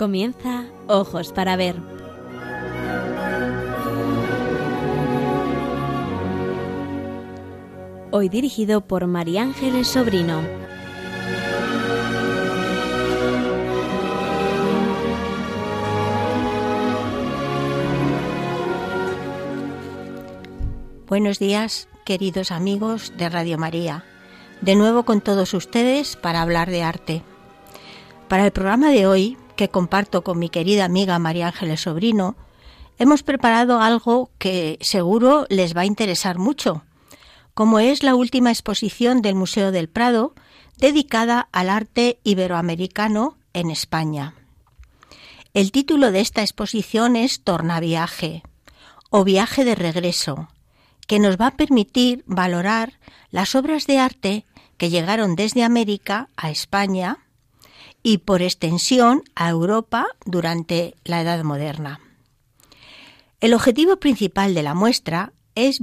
Comienza Ojos para Ver. Hoy dirigido por María Ángeles Sobrino. Buenos días, queridos amigos de Radio María. De nuevo con todos ustedes para hablar de arte. Para el programa de hoy, que comparto con mi querida amiga María Ángeles Sobrino, hemos preparado algo que seguro les va a interesar mucho, como es la última exposición del Museo del Prado dedicada al arte iberoamericano en España. El título de esta exposición es Tornaviaje o Viaje de Regreso, que nos va a permitir valorar las obras de arte que llegaron desde América a España y por extensión a Europa durante la Edad Moderna. El objetivo principal de la muestra es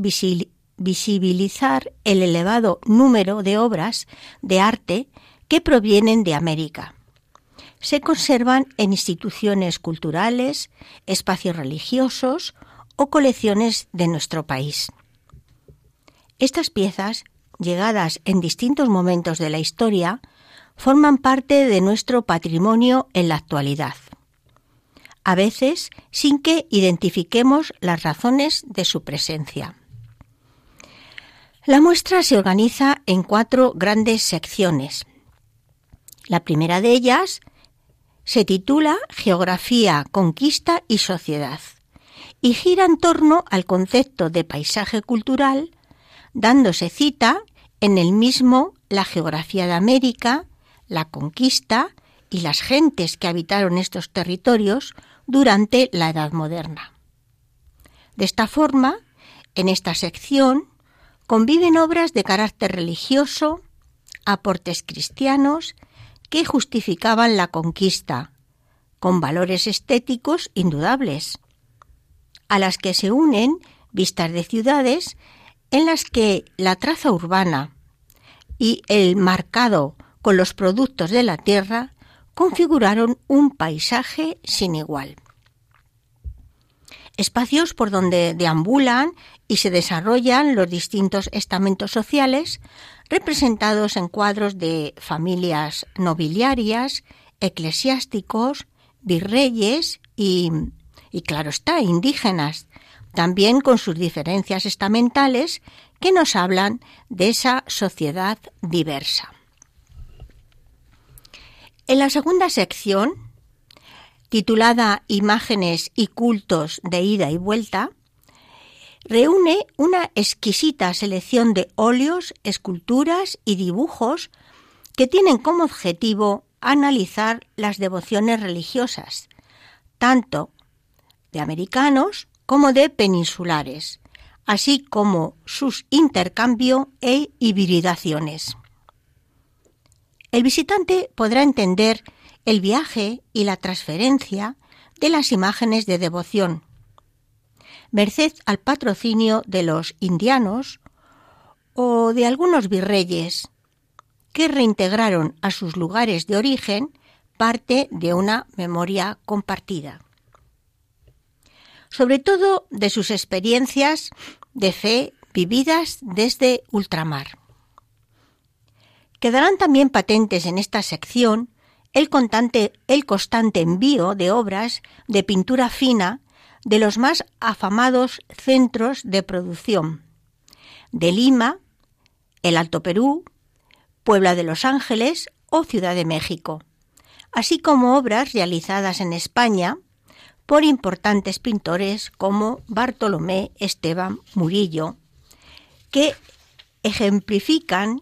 visibilizar el elevado número de obras de arte que provienen de América. Se conservan en instituciones culturales, espacios religiosos o colecciones de nuestro país. Estas piezas, llegadas en distintos momentos de la historia, forman parte de nuestro patrimonio en la actualidad, a veces sin que identifiquemos las razones de su presencia. La muestra se organiza en cuatro grandes secciones. La primera de ellas se titula Geografía, Conquista y Sociedad y gira en torno al concepto de paisaje cultural, dándose cita en el mismo la geografía de América, la conquista y las gentes que habitaron estos territorios durante la Edad Moderna. De esta forma, en esta sección conviven obras de carácter religioso, aportes cristianos que justificaban la conquista, con valores estéticos indudables, a las que se unen vistas de ciudades en las que la traza urbana y el marcado con los productos de la tierra configuraron un paisaje sin igual. Espacios por donde deambulan y se desarrollan los distintos estamentos sociales representados en cuadros de familias nobiliarias, eclesiásticos, virreyes y, y claro está, indígenas, también con sus diferencias estamentales que nos hablan de esa sociedad diversa. En la segunda sección, titulada Imágenes y cultos de ida y vuelta, reúne una exquisita selección de óleos, esculturas y dibujos que tienen como objetivo analizar las devociones religiosas, tanto de americanos como de peninsulares, así como sus intercambio e hibridaciones. El visitante podrá entender el viaje y la transferencia de las imágenes de devoción, merced al patrocinio de los indianos o de algunos virreyes que reintegraron a sus lugares de origen parte de una memoria compartida. Sobre todo de sus experiencias de fe vividas desde ultramar. Quedarán también patentes en esta sección el, el constante envío de obras de pintura fina de los más afamados centros de producción, de Lima, el Alto Perú, Puebla de Los Ángeles o Ciudad de México, así como obras realizadas en España por importantes pintores como Bartolomé Esteban Murillo, que ejemplifican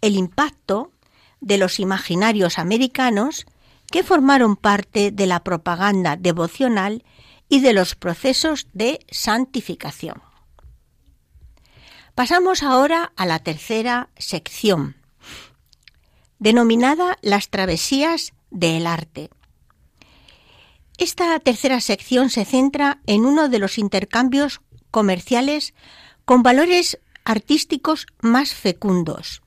el impacto de los imaginarios americanos que formaron parte de la propaganda devocional y de los procesos de santificación. Pasamos ahora a la tercera sección, denominada Las travesías del arte. Esta tercera sección se centra en uno de los intercambios comerciales con valores artísticos más fecundos,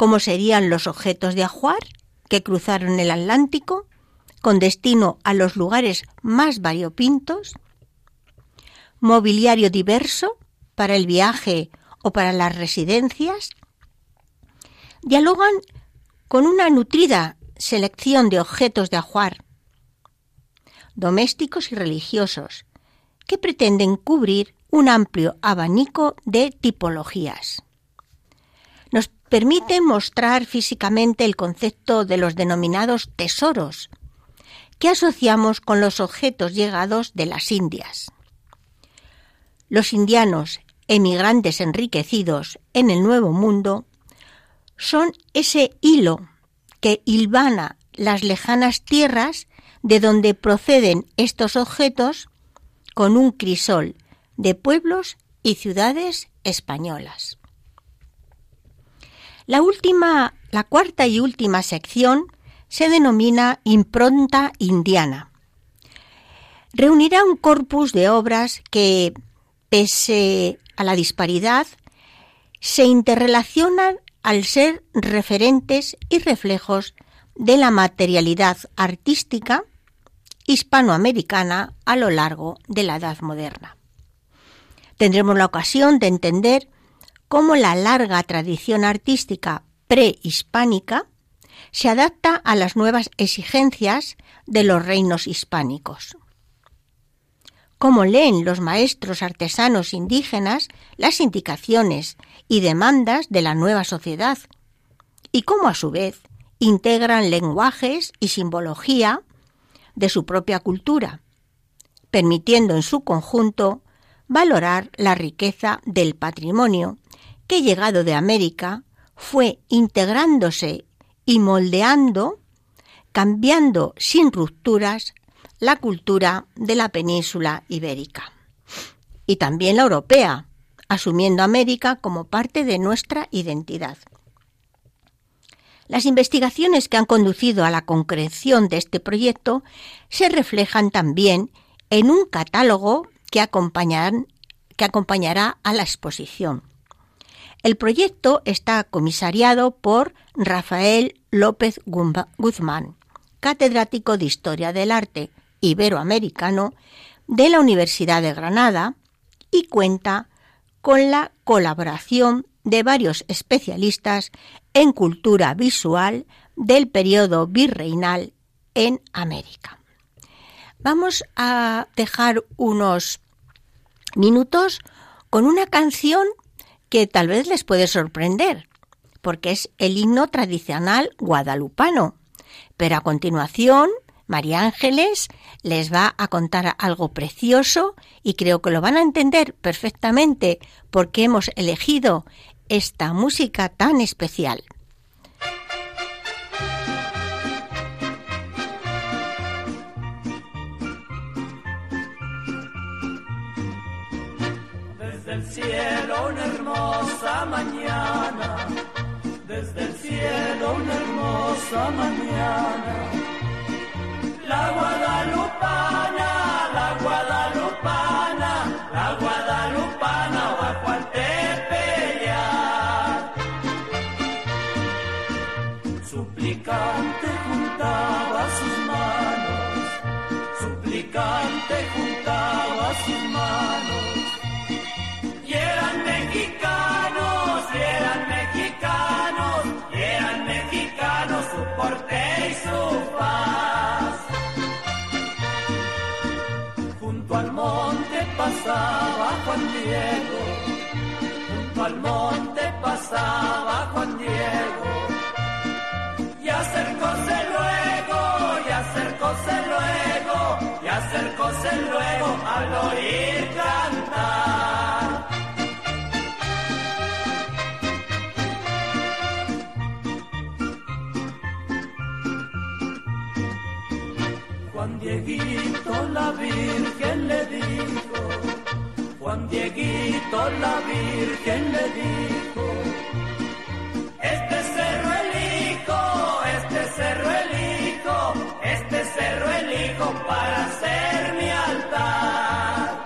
como serían los objetos de ajuar que cruzaron el Atlántico, con destino a los lugares más variopintos, mobiliario diverso para el viaje o para las residencias, dialogan con una nutrida selección de objetos de ajuar, domésticos y religiosos, que pretenden cubrir un amplio abanico de tipologías. Permite mostrar físicamente el concepto de los denominados tesoros, que asociamos con los objetos llegados de las Indias. Los indianos, emigrantes enriquecidos en el Nuevo Mundo, son ese hilo que hilvana las lejanas tierras de donde proceden estos objetos con un crisol de pueblos y ciudades españolas. La última, la cuarta y última sección se denomina Impronta Indiana. Reunirá un corpus de obras que, pese a la disparidad, se interrelacionan al ser referentes y reflejos de la materialidad artística hispanoamericana a lo largo de la Edad Moderna. Tendremos la ocasión de entender cómo la larga tradición artística prehispánica se adapta a las nuevas exigencias de los reinos hispánicos. Cómo leen los maestros artesanos indígenas las indicaciones y demandas de la nueva sociedad y cómo a su vez integran lenguajes y simbología de su propia cultura, permitiendo en su conjunto valorar la riqueza del patrimonio que llegado de América fue integrándose y moldeando, cambiando sin rupturas la cultura de la península ibérica. Y también la europea, asumiendo América como parte de nuestra identidad. Las investigaciones que han conducido a la concreción de este proyecto se reflejan también en un catálogo que, que acompañará a la exposición. El proyecto está comisariado por Rafael López Guzmán, catedrático de Historia del Arte Iberoamericano de la Universidad de Granada y cuenta con la colaboración de varios especialistas en cultura visual del periodo virreinal en América. Vamos a dejar unos minutos con una canción que tal vez les puede sorprender, porque es el himno tradicional guadalupano. Pero a continuación, María Ángeles les va a contar algo precioso y creo que lo van a entender perfectamente porque hemos elegido esta música tan especial. Desde el cielo una hermosa mañana, la guadalupana, acercóse luego al oír cantar. Juan Dieguito la Virgen le dijo, Juan Dieguito la Virgen le dijo, este cerro cerro elijo, este hierro elijo para hacer mi altar.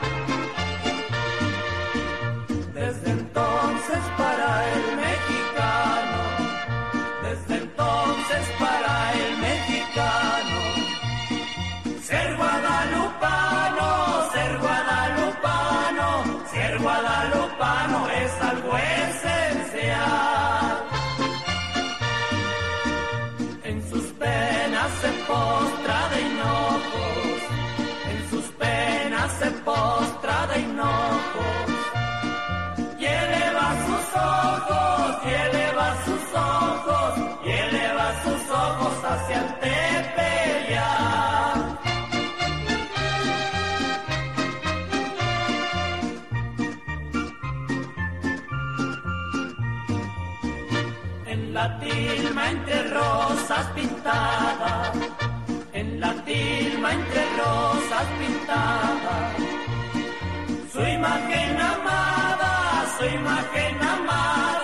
Desde entonces para el mexicano, desde entonces para el mexicano, ser guadalupano, ser guadalupano, ser guadalupano. Hacia el. En la tilma entre rosas pintada, en la tilma entre rosas pintada, su imagen amada, su imagen amada,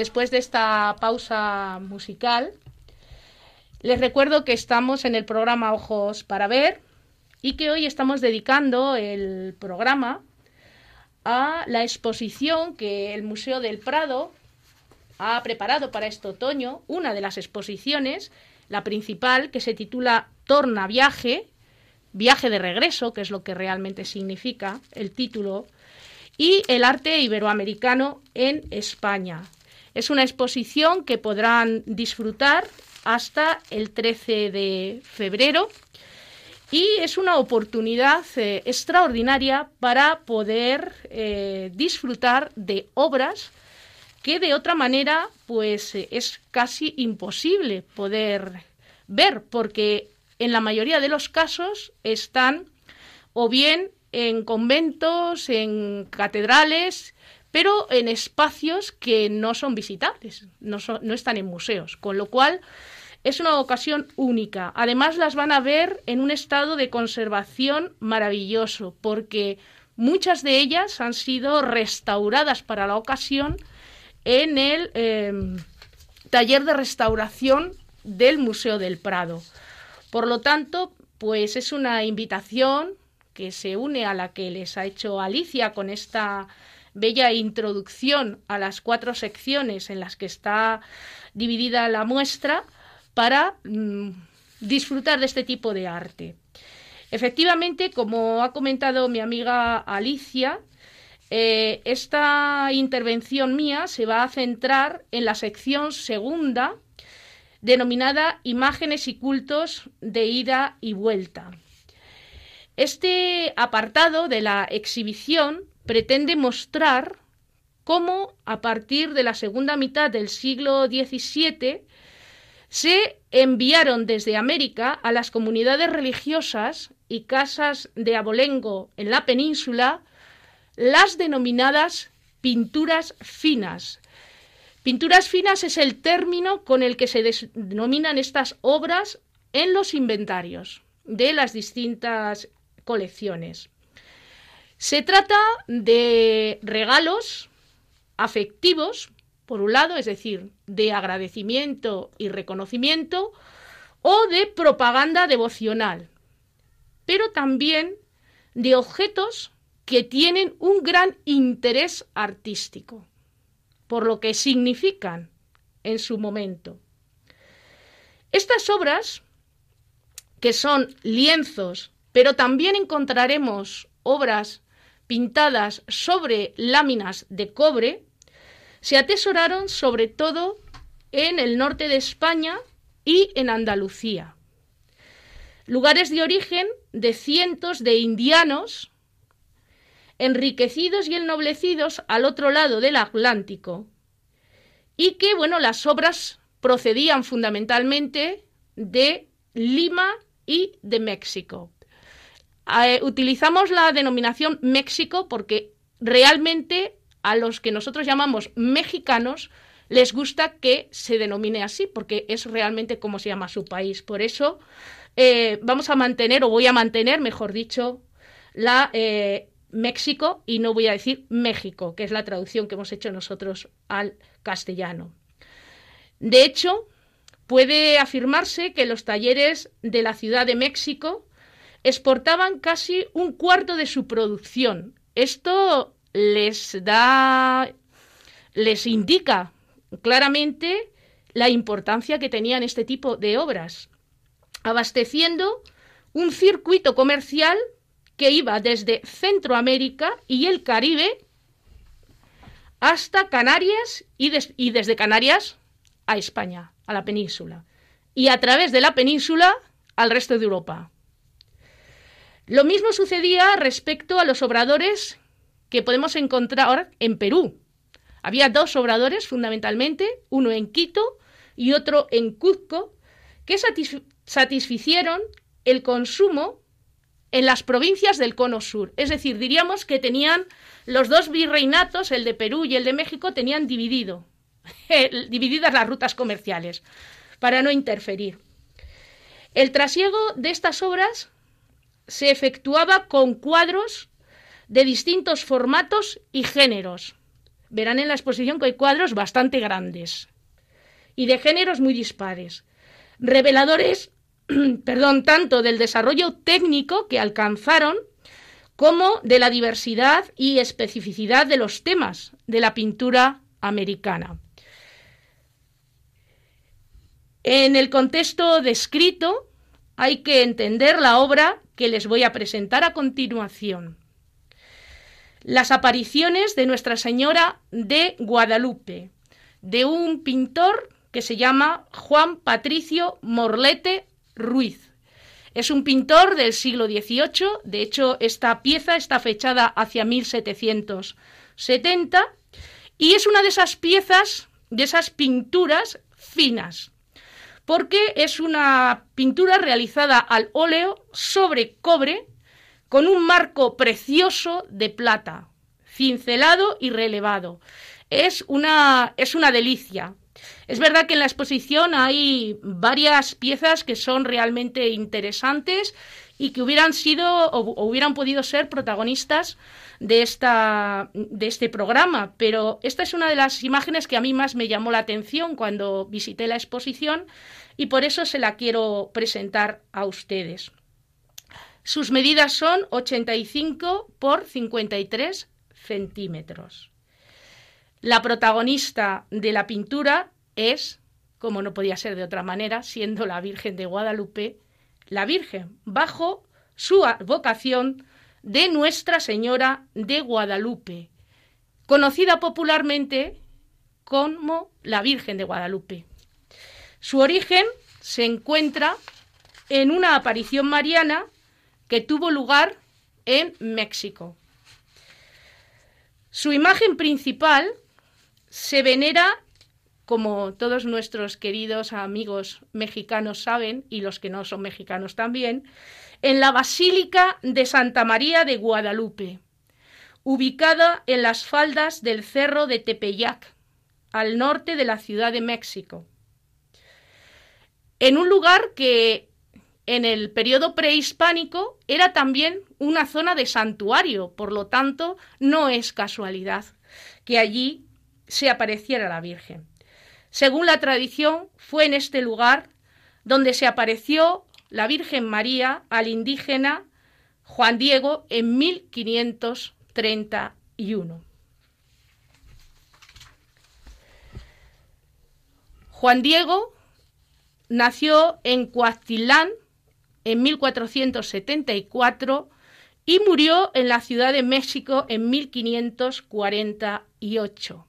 Después de esta pausa musical, les recuerdo que estamos en el programa Ojos para Ver y que hoy estamos dedicando el programa a la exposición que el Museo del Prado ha preparado para este otoño, una de las exposiciones, la principal, que se titula Torna Viaje, Viaje de Regreso, que es lo que realmente significa el título, y el arte iberoamericano en España. Es una exposición que podrán disfrutar hasta el 13 de febrero y es una oportunidad eh, extraordinaria para poder eh, disfrutar de obras que de otra manera pues eh, es casi imposible poder ver porque en la mayoría de los casos están o bien en conventos, en catedrales, pero en espacios que no son visitables, no, están en museos, con lo cual es una ocasión única. Además las van a ver en un estado de conservación maravilloso, porque muchas de ellas han sido restauradas para la ocasión en el eh, taller de restauración del Museo del Prado. Por lo tanto, pues es una invitación que se une a la que les ha hecho Alicia con esta bella introducción a las cuatro secciones en las que está dividida la muestra para mm, disfrutar de este tipo de arte. Efectivamente, como ha comentado mi amiga Alicia, eh, esta intervención mía se va a centrar en la sección segunda, denominada Imágenes y cultos de ida y vuelta. Este apartado de la exhibición pretende mostrar cómo a partir de la segunda mitad del siglo XVII se enviaron desde América a las comunidades religiosas y casas de abolengo en la península las denominadas pinturas finas. Pinturas finas es el término con el que se denominan estas obras en los inventarios de las distintas colecciones. Se trata de regalos afectivos, por un lado, es decir, de agradecimiento y reconocimiento, o de propaganda devocional, pero también de objetos que tienen un gran interés artístico, por lo que significan en su momento. Estas obras, que son lienzos, pero también encontraremos obras pintadas sobre láminas de cobre, se atesoraron sobre todo en el norte de España y en Andalucía, lugares de origen de cientos de indianos enriquecidos y ennoblecidos al otro lado del Atlántico, y que, bueno, las obras procedían fundamentalmente de Lima y de México. Eh, utilizamos la denominación México porque realmente a los que nosotros llamamos mexicanos les gusta que se denomine así, porque es realmente como se llama su país. Por eso eh, vamos a mantener, o voy a mantener, mejor dicho, la eh, México y no voy a decir México, que es la traducción que hemos hecho nosotros al castellano. De hecho, puede afirmarse que los talleres de la Ciudad de México exportaban casi un cuarto de su producción. Esto les da, les indica claramente la importancia que tenían este tipo de obras, abasteciendo un circuito comercial que iba desde Centroamérica y el Caribe hasta Canarias y, y desde Canarias a España, a la península, y a través de la península al resto de Europa. Lo mismo sucedía respecto a los obradores que podemos encontrar en Perú. Había dos obradores fundamentalmente, uno en Quito y otro en Cuzco, que satisficieron el consumo en las provincias del cono sur. Es decir, diríamos que tenían los dos virreinatos, el de Perú y el de México, tenían dividido, divididas las rutas comerciales para no interferir. El trasiego de estas obras se efectuaba con cuadros de distintos formatos y géneros. Verán en la exposición que hay cuadros bastante grandes y de géneros muy dispares, reveladores, perdón, tanto del desarrollo técnico que alcanzaron como de la diversidad y especificidad de los temas de la pintura americana. En el contexto descrito hay que entender la obra que les voy a presentar a continuación las apariciones de Nuestra Señora de Guadalupe, de un pintor que se llama Juan Patricio Morlete Ruiz. Es un pintor del siglo XVIII, de hecho esta pieza está fechada hacia 1770 y es una de esas piezas, de esas pinturas finas, porque es una pintura realizada al óleo sobre cobre con un marco precioso de plata, cincelado y relevado. Es una, es una delicia. Es verdad que en la exposición hay varias piezas que son realmente interesantes y que hubieran sido o, hubieran podido ser protagonistas de, esta, de este programa, pero esta es una de las imágenes que a mí más me llamó la atención cuando visité la exposición y por eso se la quiero presentar a ustedes. Sus medidas son 85 por 53 centímetros. La protagonista de la pintura es, como no podía ser de otra manera, siendo la Virgen de Guadalupe, la Virgen, bajo su vocación de Nuestra Señora de Guadalupe, conocida popularmente como la Virgen de Guadalupe. Su origen se encuentra en una aparición mariana que tuvo lugar en México. Su imagen principal se venera, como todos nuestros queridos amigos mexicanos saben, y los que no son mexicanos también, en la Basílica de Santa María de Guadalupe, ubicada en las faldas del Cerro de Tepeyac, al norte de la Ciudad de México. En un lugar que en el periodo prehispánico era también una zona de santuario, por lo tanto no es casualidad que allí se apareciera la Virgen. Según la tradición, fue en este lugar donde se apareció la Virgen María al indígena Juan Diego en 1531. Juan Diego nació en Coatilán, en 1474 y murió en la Ciudad de México en 1548.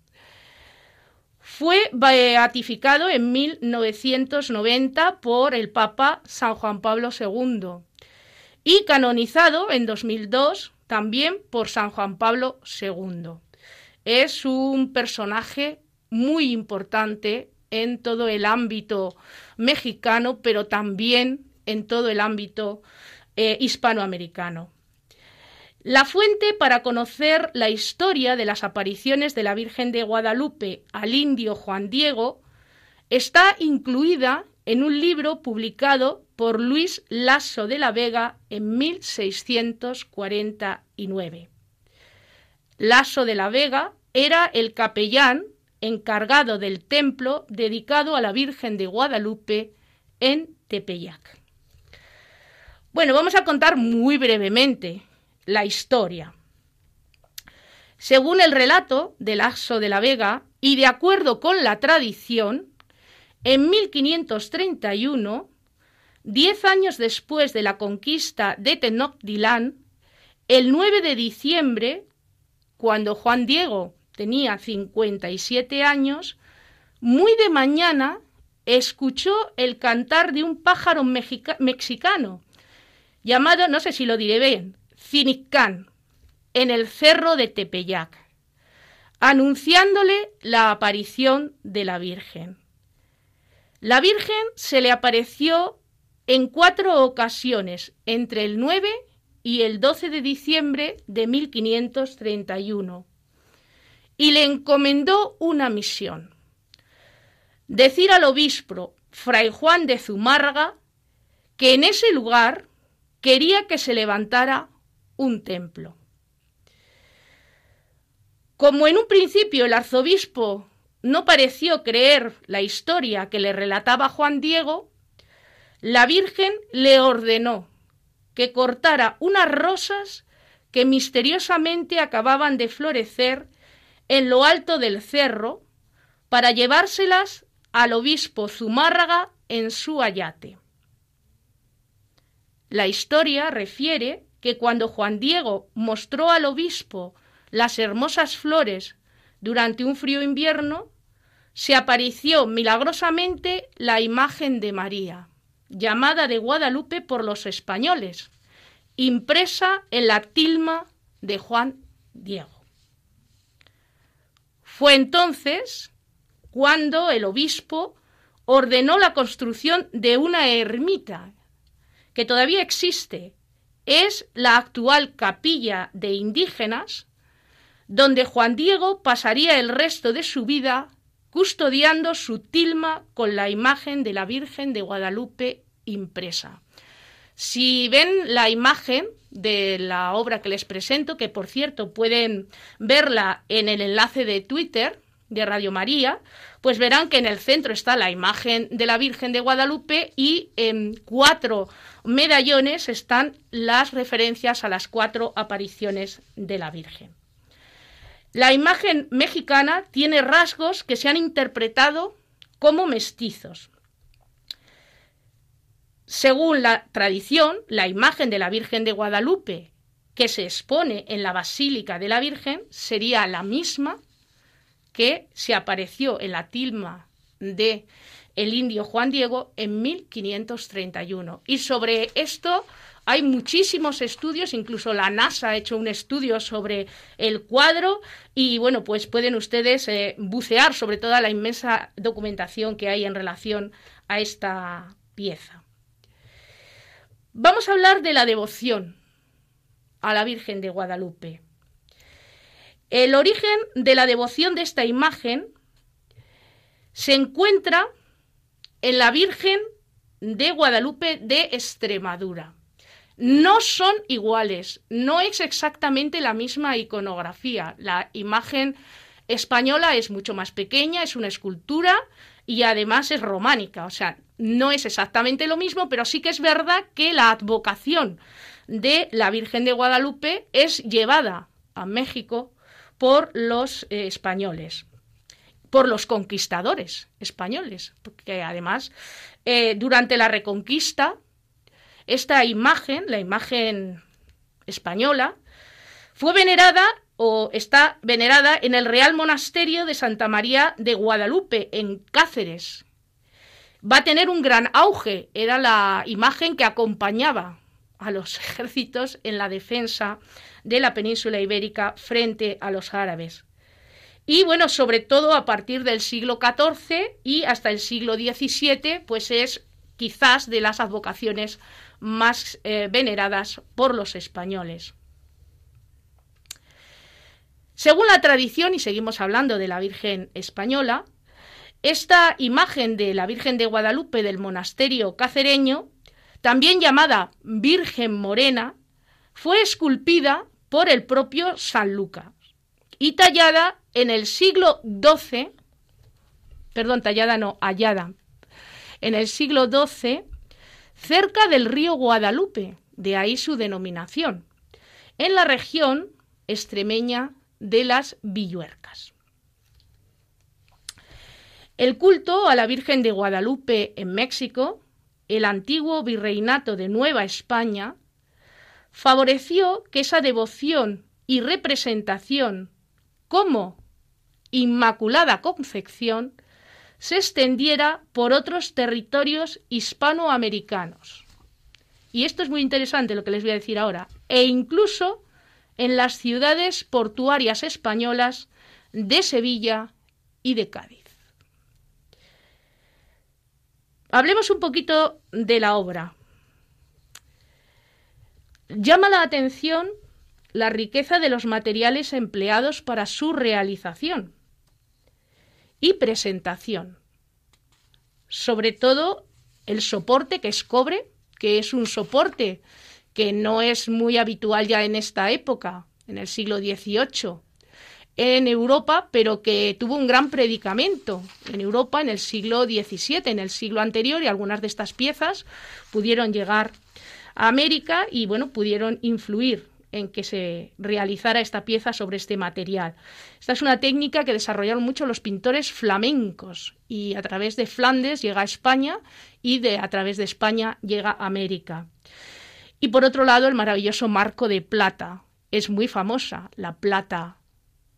Fue beatificado en 1990 por el Papa San Juan Pablo II y canonizado en 2002 también por San Juan Pablo II. Es un personaje muy importante en todo el ámbito mexicano, pero también en todo el ámbito eh, hispanoamericano. La fuente para conocer la historia de las apariciones de la Virgen de Guadalupe al indio Juan Diego está incluida en un libro publicado por Luis Lasso de la Vega en 1649. Lasso de la Vega era el capellán encargado del templo dedicado a la Virgen de Guadalupe en Tepeyac. Bueno, vamos a contar muy brevemente la historia. Según el relato de Lasso de la Vega y de acuerdo con la tradición, en 1531, diez años después de la conquista de Tenochtitlan, el 9 de diciembre, cuando Juan Diego tenía 57 años, muy de mañana escuchó el cantar de un pájaro mexicano llamado, no sé si lo diré bien, Cinicán, en el cerro de Tepeyac, anunciándole la aparición de la Virgen. La Virgen se le apareció en cuatro ocasiones entre el 9 y el 12 de diciembre de 1531 y le encomendó una misión. Decir al obispo Fray Juan de Zumárraga que en ese lugar quería que se levantara un templo. Como en un principio el arzobispo no pareció creer la historia que le relataba Juan Diego, la Virgen le ordenó que cortara unas rosas que misteriosamente acababan de florecer en lo alto del cerro para llevárselas al obispo Zumárraga en su ayate. La historia refiere que cuando Juan Diego mostró al obispo las hermosas flores durante un frío invierno, se apareció milagrosamente la imagen de María, llamada de Guadalupe por los españoles, impresa en la tilma de Juan Diego. Fue entonces cuando el obispo ordenó la construcción de una ermita que todavía existe. Es la actual capilla de indígenas donde Juan Diego pasaría el resto de su vida custodiando su tilma con la imagen de la Virgen de Guadalupe impresa. Si ven la imagen de la obra que les presento, que por cierto pueden verla en el enlace de Twitter de Radio María, pues verán que en el centro está la imagen de la Virgen de Guadalupe y en cuatro medallones están las referencias a las cuatro apariciones de la Virgen. La imagen mexicana tiene rasgos que se han interpretado como mestizos. Según la tradición, la imagen de la Virgen de Guadalupe que se expone en la Basílica de la Virgen sería la misma que se apareció en la tilma de el indio Juan Diego en 1531. Y sobre esto hay muchísimos estudios, incluso la NASA ha hecho un estudio sobre el cuadro y bueno, pues pueden ustedes eh, bucear sobre toda la inmensa documentación que hay en relación a esta pieza. Vamos a hablar de la devoción a la Virgen de Guadalupe. El origen de la devoción de esta imagen se encuentra en la Virgen de Guadalupe de Extremadura no son iguales, no es exactamente la misma iconografía. La imagen española es mucho más pequeña, es una escultura y además es románica, o sea, no es exactamente lo mismo, pero sí que es verdad que la advocación de la Virgen de Guadalupe es llevada a México por los eh, españoles, por los conquistadores españoles, porque además eh, durante la Reconquista esta imagen, la imagen española, fue venerada o está venerada en el Real Monasterio de Santa María de Guadalupe, en Cáceres. Va a tener un gran auge, era la imagen que acompañaba a los ejércitos en la defensa de la península ibérica frente a los árabes. Y bueno, sobre todo a partir del siglo XIV y hasta el siglo XVII, pues es quizás de las advocaciones más eh, veneradas por los españoles. Según la tradición, y seguimos hablando de la Virgen española, esta imagen de la Virgen de Guadalupe del monasterio cacereño, también llamada Virgen Morena, fue esculpida por el propio San Lucas y tallada en el siglo XII, perdón, tallada no, hallada, en el siglo XII, cerca del río Guadalupe, de ahí su denominación, en la región extremeña de las Villuercas. El culto a la Virgen de Guadalupe en México, el antiguo virreinato de Nueva España, favoreció que esa devoción y representación como Inmaculada Concepción se extendiera por otros territorios hispanoamericanos. Y esto es muy interesante lo que les voy a decir ahora. E incluso en las ciudades portuarias españolas de Sevilla y de Cádiz. Hablemos un poquito de la obra. Llama la atención la riqueza de los materiales empleados para su realización y presentación. Sobre todo el soporte que es cobre, que es un soporte que no es muy habitual ya en esta época, en el siglo XVIII, en Europa, pero que tuvo un gran predicamento en Europa en el siglo XVII, en el siglo anterior, y algunas de estas piezas pudieron llegar a América y bueno, pudieron influir en que se realizara esta pieza sobre este material. Esta es una técnica que desarrollaron mucho los pintores flamencos y a través de Flandes llega a España y de a través de España llega a América. Y por otro lado, el maravilloso marco de plata. Es muy famosa la plata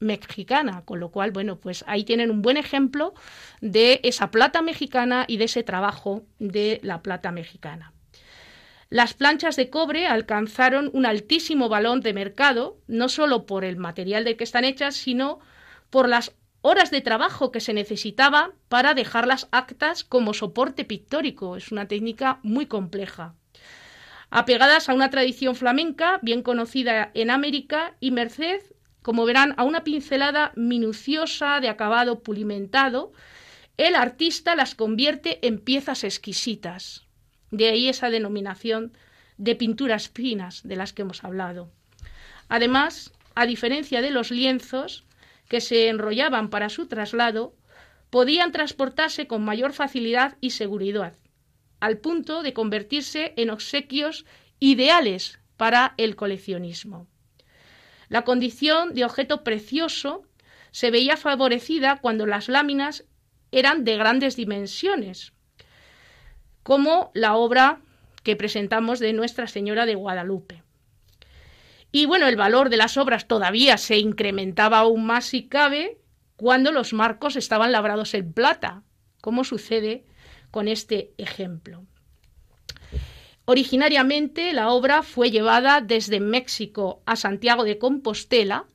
mexicana, con lo cual, bueno, pues ahí tienen un buen ejemplo de esa plata mexicana y de ese trabajo de la plata mexicana. Las planchas de cobre alcanzaron un altísimo valor de mercado, no solo por el material de que están hechas, sino por las horas de trabajo que se necesitaba para dejar las actas como soporte pictórico. Es una técnica muy compleja. Apegadas a una tradición flamenca bien conocida en América y merced, como verán, a una pincelada minuciosa de acabado pulimentado, el artista las convierte en piezas exquisitas. De ahí esa denominación de pinturas finas de las que hemos hablado. Además, a diferencia de los lienzos que se enrollaban para su traslado, podían transportarse con mayor facilidad y seguridad, al punto de convertirse en obsequios ideales para el coleccionismo. La condición de objeto precioso se veía favorecida cuando las láminas eran de grandes dimensiones, como la obra que presentamos de Nuestra Señora de Guadalupe. Y bueno, el valor de las obras todavía se incrementaba aún más si cabe cuando los marcos estaban labrados en plata, como sucede con este ejemplo. Originariamente la obra fue llevada desde México a Santiago de Compostela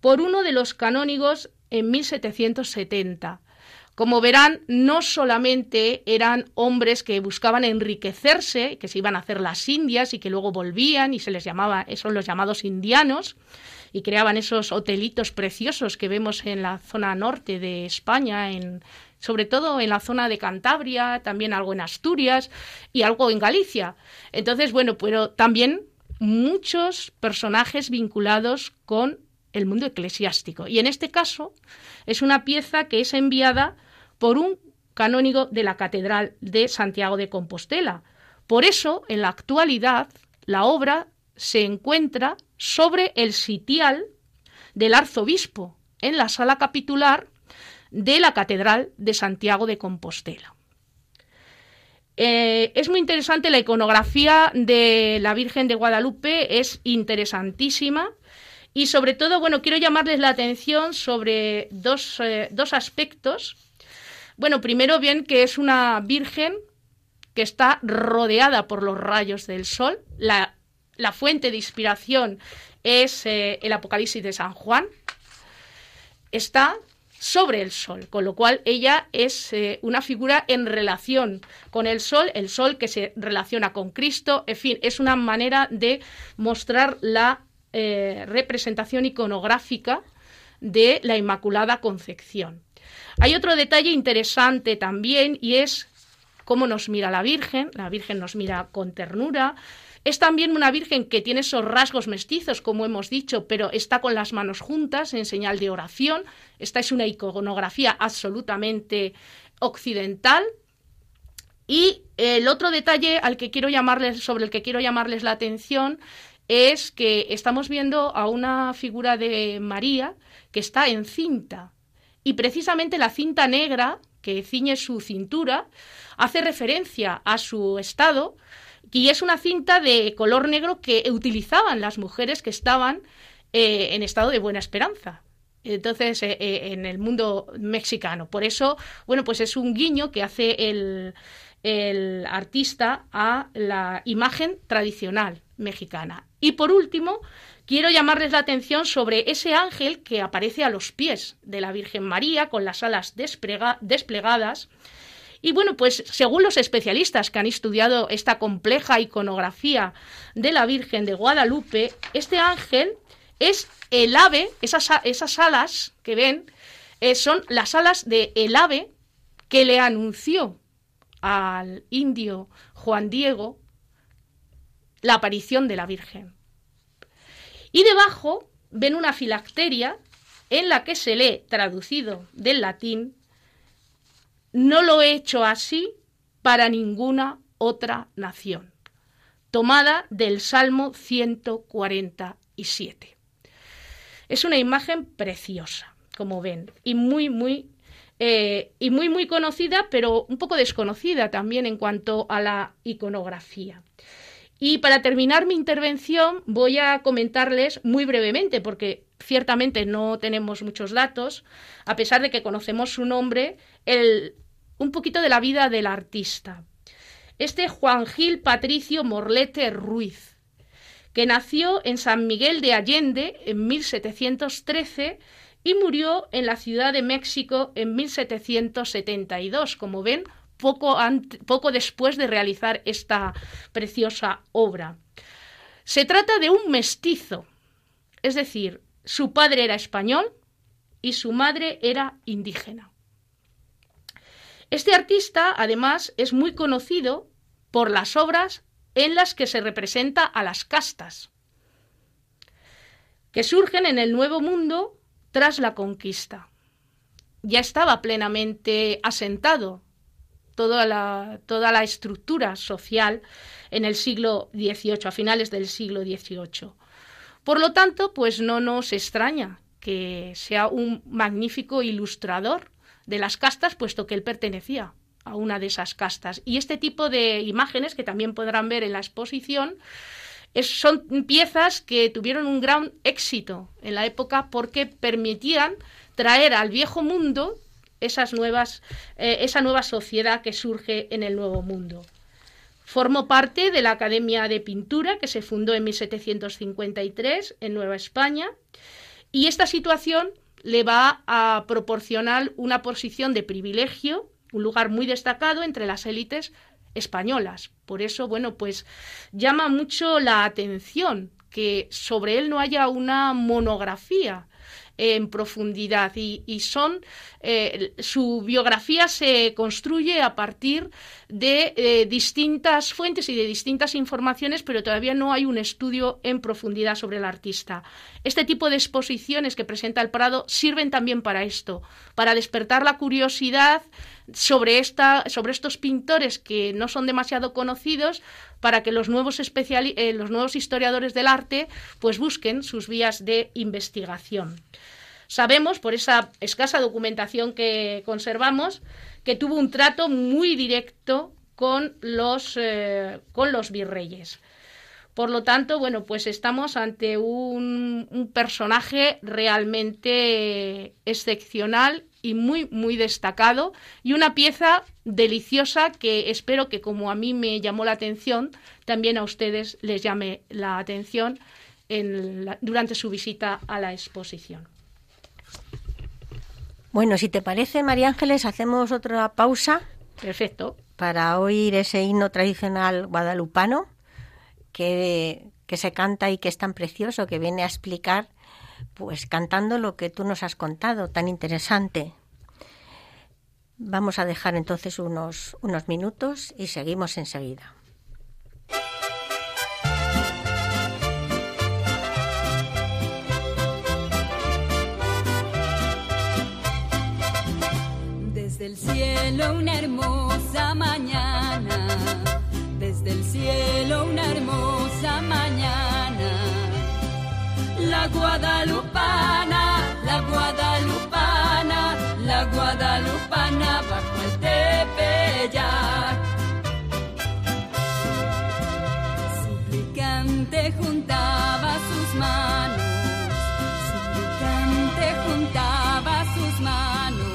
por uno de los canónigos en 1770, como verán, no solamente eran hombres que buscaban enriquecerse, que se iban a hacer las indias y que luego volvían y se les llamaba, son los llamados indianos, y creaban esos hotelitos preciosos que vemos en la zona norte de España, en, sobre todo en la zona de Cantabria, también algo en Asturias y algo en Galicia. Entonces, bueno, pero también muchos personajes vinculados con el mundo eclesiástico. Y en este caso es una pieza que es enviada por un canónigo de la Catedral de Santiago de Compostela. Por eso, en la actualidad, la obra se encuentra sobre el sitial del arzobispo, en la sala capitular de la Catedral de Santiago de Compostela. Eh, es muy interesante la iconografía de la Virgen de Guadalupe, es interesantísima. Y sobre todo, bueno, quiero llamarles la atención sobre dos, eh, dos aspectos. Bueno, primero bien que es una virgen que está rodeada por los rayos del sol. La, fuente de inspiración es eh, el Apocalipsis de San Juan. Está sobre el sol, con lo cual ella es eh, una figura en relación con el sol, el sol que se relaciona con Cristo, en fin, es una manera de mostrar la eh, representación iconográfica de la Inmaculada Concepción. Hay otro detalle interesante también y es cómo nos mira la Virgen. La Virgen nos mira con ternura. Es también una Virgen que tiene esos rasgos mestizos, como hemos dicho, pero está con las manos juntas en señal de oración. Esta es una iconografía absolutamente occidental. Y el otro detalle al que quiero llamarles, sobre el que quiero llamarles la atención es que estamos viendo a una figura de María que está en cinta. Y precisamente la cinta negra que ciñe su cintura hace referencia a su estado y es una cinta de color negro que utilizaban las mujeres que estaban eh, en estado de buena esperanza. Entonces, eh, eh, en el mundo mexicano. Por eso, bueno, pues es un guiño que hace el, el artista a la imagen tradicional mexicana. Y por último, quiero llamarles la atención sobre ese ángel que aparece a los pies de la Virgen María con las alas desplegadas. Y bueno, pues según los especialistas que han estudiado esta compleja iconografía de la Virgen de Guadalupe, este ángel es el ave, esas, esas alas que ven, eh, son las alas del el ave que le anunció al indio Juan Diego la aparición de la Virgen. Y debajo ven una filacteria en la que se lee, traducido del latín, no lo he hecho así para ninguna otra nación, tomada del Salmo 147. Es una imagen preciosa, como ven, y muy, muy, eh, y muy, muy conocida, pero un poco desconocida también en cuanto a la iconografía. Y para terminar mi intervención voy a comentarles muy brevemente, porque ciertamente no tenemos muchos datos, a pesar de que conocemos su nombre, el, un poquito de la vida del artista. Este Juan Gil Patricio Morlete Ruiz, que nació en San Miguel de Allende en 1713 y murió en la Ciudad de México en 1772. Como ven, poco, poco después de realizar esta preciosa obra. Se trata de un mestizo, es decir, su padre era español y su madre era indígena. Este artista, además, es muy conocido por las obras en las que se representa a las castas, que surgen en el Nuevo Mundo tras la conquista. Ya estaba plenamente asentado toda la, toda la estructura social en el siglo XVIII, a finales del siglo XVIII. Por lo tanto, pues no nos extraña que sea un magnífico ilustrador de las castas, puesto que él pertenecía a una de esas castas. Y este tipo de imágenes, que también podrán ver en la exposición, son piezas que tuvieron un gran éxito en la época porque permitían traer al viejo mundo esas nuevas, eh, esa nueva sociedad que surge en el Nuevo Mundo. Formó parte de la Academia de Pintura que se fundó en 1753 en Nueva España y esta situación le va a proporcionar una posición de privilegio, un lugar muy destacado entre las élites españolas. Por eso, bueno, pues llama mucho la atención que sobre él no haya una monografía en profundidad y, son eh, su biografía se construye a partir de eh, distintas fuentes y de distintas informaciones, pero todavía no hay un estudio en profundidad sobre el artista. Este tipo de exposiciones que presenta el Prado sirven también para esto, para despertar la curiosidad sobre, esta, sobre estos pintores que no son demasiado conocidos, para que los nuevos, eh, los nuevos historiadores del arte pues busquen sus vías de investigación. Sabemos, por esa escasa documentación que conservamos, que tuvo un trato muy directo con los, eh, con los virreyes. Por lo tanto, bueno, pues estamos ante un, un, personaje realmente excepcional y muy, muy destacado y una pieza deliciosa que espero que como a mí me llamó la atención, también a ustedes les llame la atención en durante su visita a la exposición. Bueno, si te parece, María Ángeles, hacemos otra pausa. Perfecto. Para oír ese himno tradicional guadalupano que, que se canta y que es tan precioso, que viene a explicar, pues cantando lo que tú nos has contado, tan interesante. Vamos a dejar entonces unos, unos minutos y seguimos enseguida. Desde el cielo una hermosa mañana, cielo una hermosa mañana. La guadalupana, la guadalupana, la guadalupana bajo el tepeyac. Suplicante juntaba sus manos, suplicante juntaba sus manos.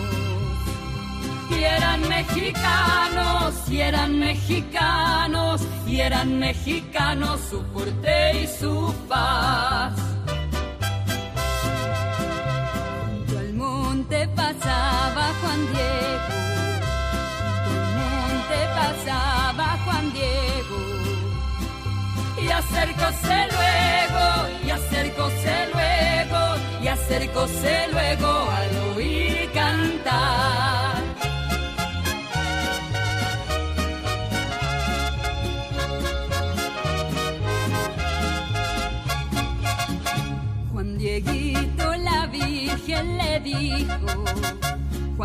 Y eran mexicanos, y eran mexicanos, eran mexicanos su porte y su paz. Junto al monte pasaba Juan Diego, junto al monte pasaba Juan Diego. Y acercóse luego, y acercóse luego, y acercóse luego al oír cantar.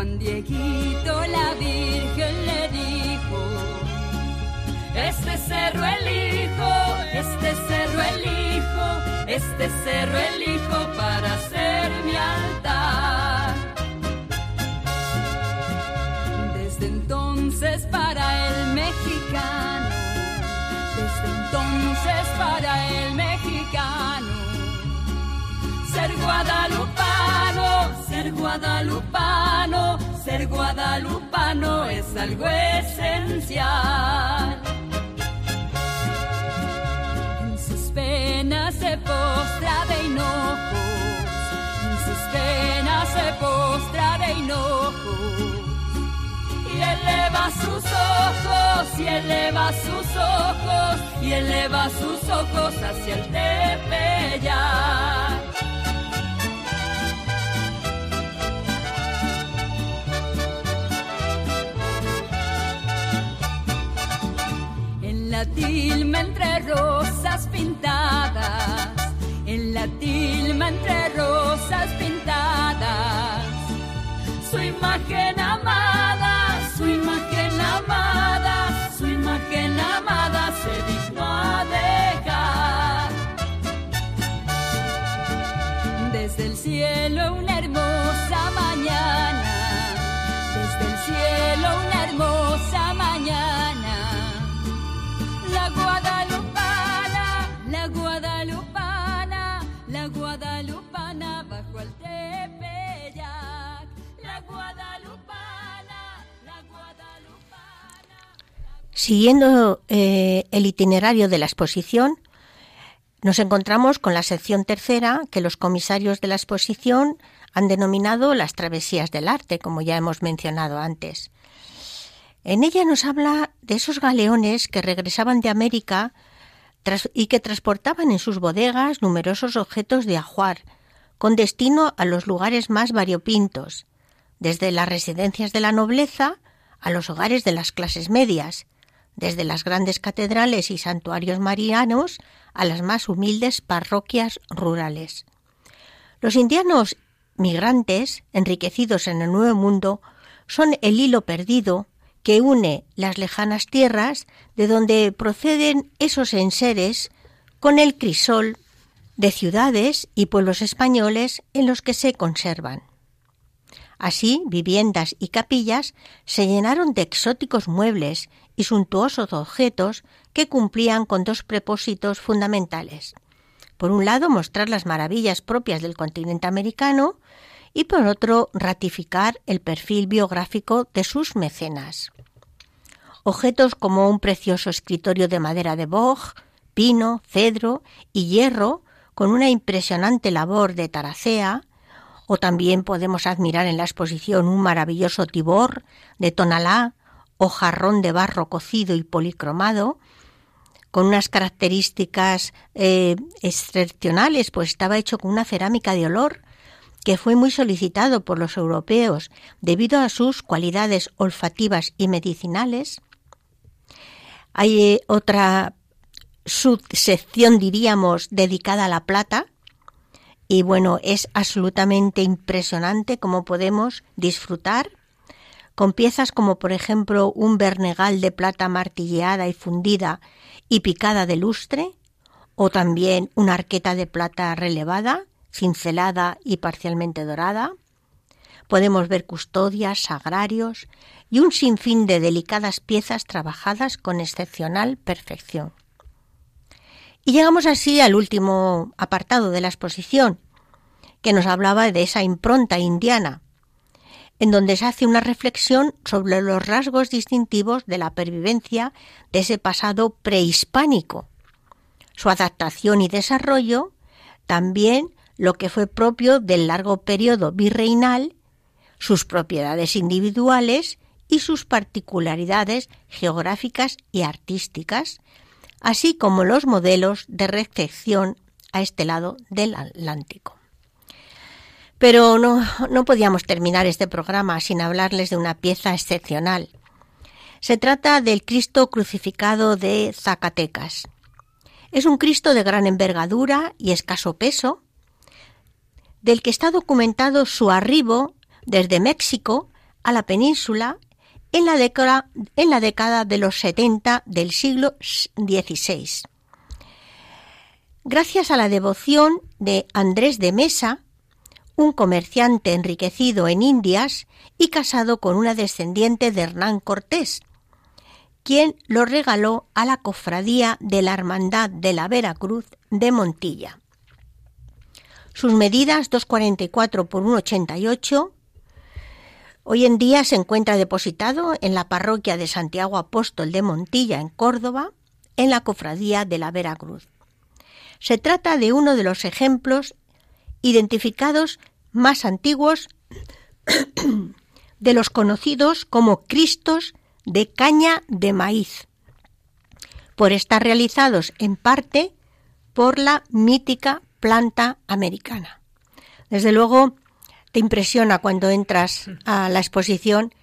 Juan Dieguito la Virgen le dijo, este cerro elijo, este cerro elijo, este cerro elijo guadalupano, ser guadalupano, es algo esencial. En sus penas se postra de hinojos, en sus penas se postra de hinojos. Y eleva sus ojos, y eleva sus ojos, y eleva sus ojos hacia el Tepeyac. La tilma entre rosas pintadas, en la tilma entre rosas pintadas, su imagen amada, su imagen amada, su imagen amada se dignó a dejar. Desde el cielo una hermosa mañana, desde el cielo una hermosa mañana. Siguiendo eh, el itinerario de la exposición, nos encontramos con la sección tercera que los comisarios de la exposición han denominado las travesías del arte, como ya hemos mencionado antes. En ella nos habla de esos galeones que regresaban de América y que transportaban en sus bodegas numerosos objetos de ajuar, con destino a los lugares más variopintos, desde las residencias de la nobleza a los hogares de las clases medias, desde las grandes catedrales y santuarios marianos a las más humildes parroquias rurales. Los indianos migrantes, enriquecidos en el Nuevo Mundo, son el hilo perdido que une las lejanas tierras de donde proceden esos enseres con el crisol de ciudades y pueblos españoles en los que se conservan. Así, viviendas y capillas se llenaron de exóticos muebles y suntuosos objetos que cumplían con dos propósitos fundamentales. Por un lado, mostrar las maravillas propias del continente americano y por otro, ratificar el perfil biográfico de sus mecenas. Objetos como un precioso escritorio de madera de boj, pino, cedro y hierro con una impresionante labor de taracea, o también podemos admirar en la exposición un maravilloso tibor de tonalá o jarrón de barro cocido y policromado, con unas características eh, excepcionales, pues estaba hecho con una cerámica de olor que fue muy solicitado por los europeos debido a sus cualidades olfativas y medicinales. Hay eh, otra subsección, diríamos, dedicada a la plata, y bueno, es absolutamente impresionante cómo podemos disfrutar con piezas como por ejemplo un bernegal de plata martilleada y fundida y picada de lustre, o también una arqueta de plata relevada, cincelada y parcialmente dorada. Podemos ver custodias, sagrarios y un sinfín de delicadas piezas trabajadas con excepcional perfección. Y llegamos así al último apartado de la exposición, que nos hablaba de esa impronta indiana, en donde se hace una reflexión sobre los rasgos distintivos de la pervivencia de ese pasado prehispánico, su adaptación y desarrollo, también lo que fue propio del largo periodo virreinal, sus propiedades individuales y sus particularidades geográficas y artísticas, así como los modelos de recepción a este lado del Atlántico. Pero no, no podíamos terminar este programa sin hablarles de una pieza excepcional. Se trata del Cristo crucificado de Zacatecas. Es un Cristo de gran envergadura y escaso peso, del que está documentado su arribo desde México a la península en la década, de los 70 del siglo XVI. Gracias a la devoción de Andrés de Mesa, un comerciante enriquecido en Indias y casado con una descendiente de Hernán Cortés, quien lo regaló a la cofradía de la Hermandad de la Veracruz de Montilla. Sus medidas 244 por 188 Hoy en día se encuentra depositado en la parroquia de Santiago Apóstol de Montilla, en Córdoba, en la cofradía de la Veracruz. Se trata de uno de los ejemplos identificados más antiguos de los conocidos como Cristos de caña de maíz, por estar realizados en parte por la mítica planta americana. Desde luego, te impresiona cuando entras a la exposición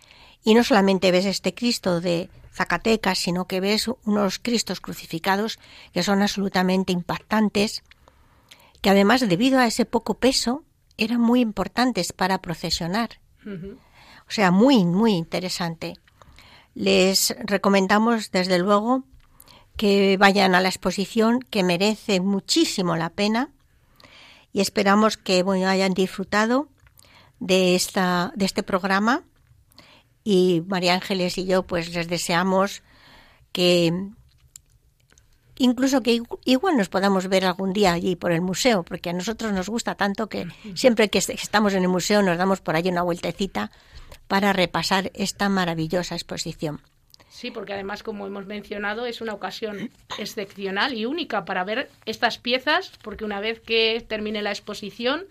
y no solamente ves este Cristo de Zacatecas, sino que ves unos Cristos crucificados que son absolutamente impactantes, que además debido a ese poco peso eran muy importantes para procesionar. O sea, muy, muy interesante. Les recomendamos desde luego que vayan a la exposición, que merece muchísimo la pena y esperamos que bueno, hayan disfrutado de, esta, de este programa y María Ángeles y yo pues les deseamos que incluso que igual nos podamos ver algún día allí por el museo, porque a nosotros nos gusta tanto que siempre que estamos en el museo nos damos por allí una vueltecita para repasar esta maravillosa exposición. Sí, porque además, como hemos mencionado, es una ocasión excepcional y única para ver estas piezas, porque una vez que termine la exposición,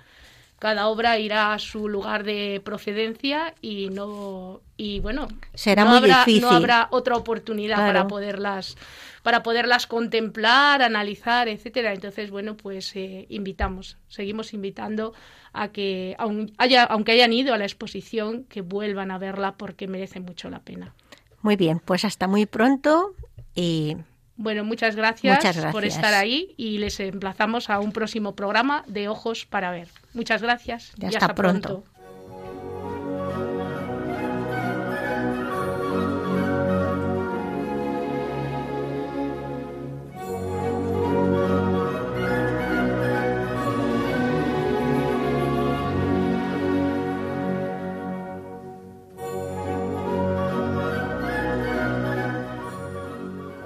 cada obra irá a su lugar de procedencia y no y bueno será no muy habrá, difícil. no habrá otra oportunidad para poderlas para poderlas contemplar analizar etcétera. Entonces bueno pues eh, invitamos seguimos invitando a que haya, aunque hayan ido a la exposición que vuelvan a verla porque merece mucho la pena. Muy bien pues hasta muy pronto y bueno, muchas gracias, por estar ahí y les emplazamos a un próximo programa de Ojos para Ver. Muchas gracias y hasta, pronto.